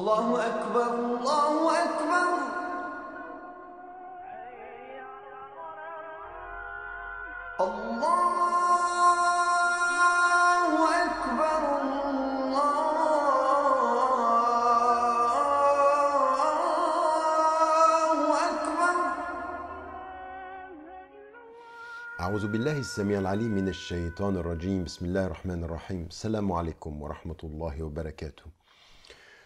الله أكبر الله أكبر. الله أكبر الله أكبر. أعوذ بالله السميع العليم من الشيطان الرجيم. بسم الله الرحمن الرحيم. السلام عليكم ورحمة الله وبركاته.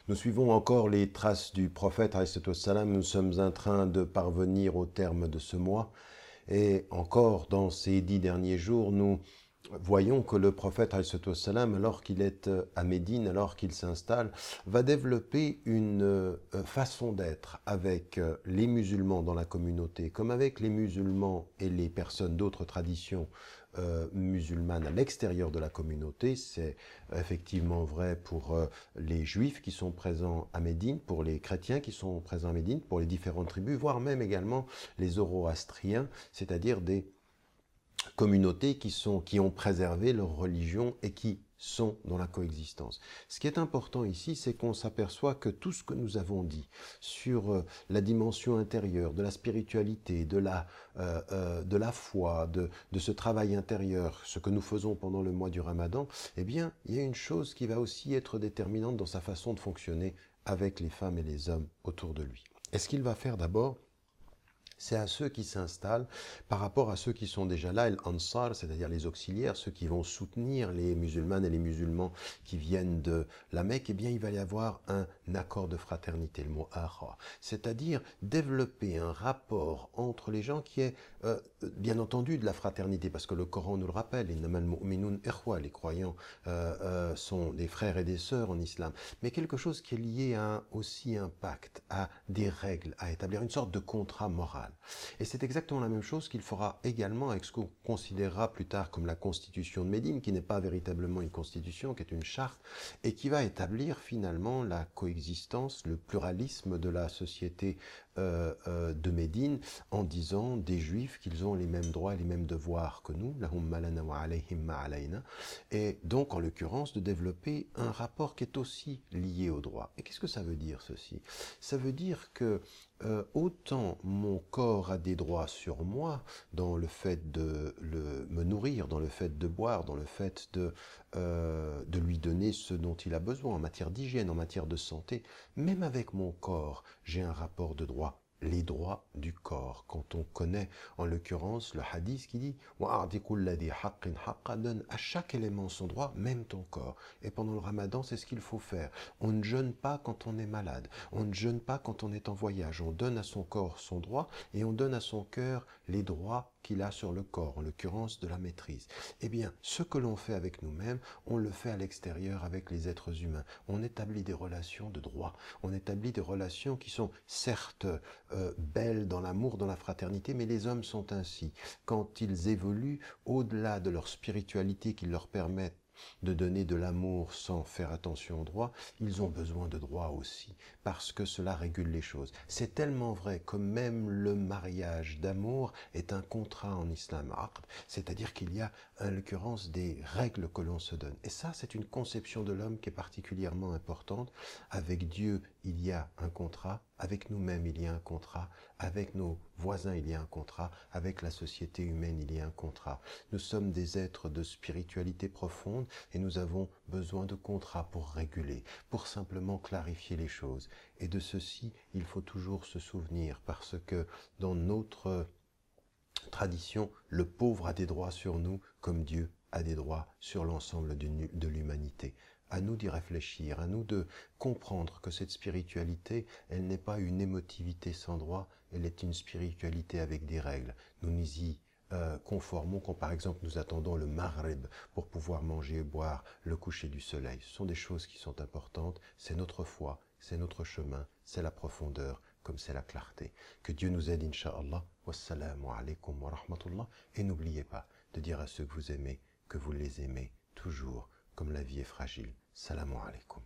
Nous suivons encore les traces du prophète salam. Nous sommes en train de parvenir au terme de ce mois et encore dans ces dix derniers jours, nous voyons que le prophète, alors qu'il est euh, à Médine, alors qu'il s'installe, va développer une euh, façon d'être avec euh, les musulmans dans la communauté, comme avec les musulmans et les personnes d'autres traditions musulmanes à l'extérieur de la communauté. C'est effectivement vrai pour les juifs qui sont présents à Médine, pour les chrétiens qui sont présents à Médine, pour les différentes tribus, voire même également les zoroastriens, c'est-à-dire des communautés qui, sont, qui ont préservé leur religion et qui sont dans la coexistence. Ce qui est important ici, c'est qu'on s'aperçoit que tout ce que nous avons dit sur euh, la dimension intérieure, de la spiritualité, de la, euh, euh, de la foi, de, de ce travail intérieur, ce que nous faisons pendant le mois du ramadan, eh bien, il y a une chose qui va aussi être déterminante dans sa façon de fonctionner avec les femmes et les hommes autour de lui. Et ce qu'il va faire d'abord, c'est à ceux qui s'installent par rapport à ceux qui sont déjà là, ansar, c'est-à-dire les auxiliaires, ceux qui vont soutenir les musulmanes et les musulmans qui viennent de la Mecque, eh bien il va y avoir un accord de fraternité, le mot aha, c'est-à-dire développer un rapport entre les gens qui est euh, bien entendu de la fraternité, parce que le Coran nous le rappelle, les croyants euh, euh, sont des frères et des sœurs en islam, mais quelque chose qui est lié à aussi un pacte, à des règles, à établir une sorte de contrat moral. Et c'est exactement la même chose qu'il fera également avec ce qu'on considérera plus tard comme la constitution de Médine, qui n'est pas véritablement une constitution, qui est une charte, et qui va établir finalement la coexistence, le pluralisme de la société euh, euh, de Médine en disant des juifs qu'ils ont les mêmes droits et les mêmes devoirs que nous, et donc en l'occurrence de développer un rapport qui est aussi lié au droit. Et qu'est-ce que ça veut dire ceci? Ça veut dire que euh, autant mon corps a des droits sur moi dans le fait de me nourrir, dans le fait de boire, dans le fait de, de lui donner ce dont il a besoin en matière d'hygiène, en matière de santé, même avec mon corps, j'ai un rapport de droit les droits du corps. Quand on connaît en l'occurrence le hadith qui dit donne à chaque élément son droit, même ton corps. Et pendant le ramadan, c'est ce qu'il faut faire. On ne jeûne pas quand on est malade. On ne jeûne pas quand on est en voyage. On donne à son corps son droit et on donne à son cœur les droits qu'il a sur le corps, en l'occurrence de la maîtrise. Eh bien, ce que l'on fait avec nous-mêmes, on le fait à l'extérieur avec les êtres humains. On établit des relations de droit. On établit des relations qui sont certes euh, belles dans l'amour, dans la fraternité, mais les hommes sont ainsi. Quand ils évoluent au-delà de leur spiritualité qui leur permet de donner de l'amour sans faire attention au droit, ils ont besoin de droit aussi, parce que cela régule les choses. C'est tellement vrai que même le mariage d'amour est un contrat en islam, c'est-à-dire qu'il y a en l'occurrence des règles que l'on se donne. Et ça, c'est une conception de l'homme qui est particulièrement importante. Avec Dieu, il y a un contrat, avec nous-mêmes, il y a un contrat, avec nos voisins, il y a un contrat, avec la société humaine, il y a un contrat. Nous sommes des êtres de spiritualité profonde et nous avons besoin de contrats pour réguler, pour simplement clarifier les choses. Et de ceci, il faut toujours se souvenir parce que dans notre tradition, le pauvre a des droits sur nous comme Dieu a des droits sur l'ensemble de l'humanité. À nous d'y réfléchir, à nous de comprendre que cette spiritualité, elle n'est pas une émotivité sans droit, elle est une spiritualité avec des règles. Nous nous y euh, conformons quand par exemple nous attendons le maghrib pour pouvoir manger et boire le coucher du soleil. Ce sont des choses qui sont importantes, c'est notre foi, c'est notre chemin, c'est la profondeur, comme c'est la clarté. Que Dieu nous aide, Inch'Allah. Wassalamu alaikum wa rahmatullah. Et n'oubliez pas de dire à ceux que vous aimez que vous les aimez toujours, comme la vie est fragile. Salamu alaikum.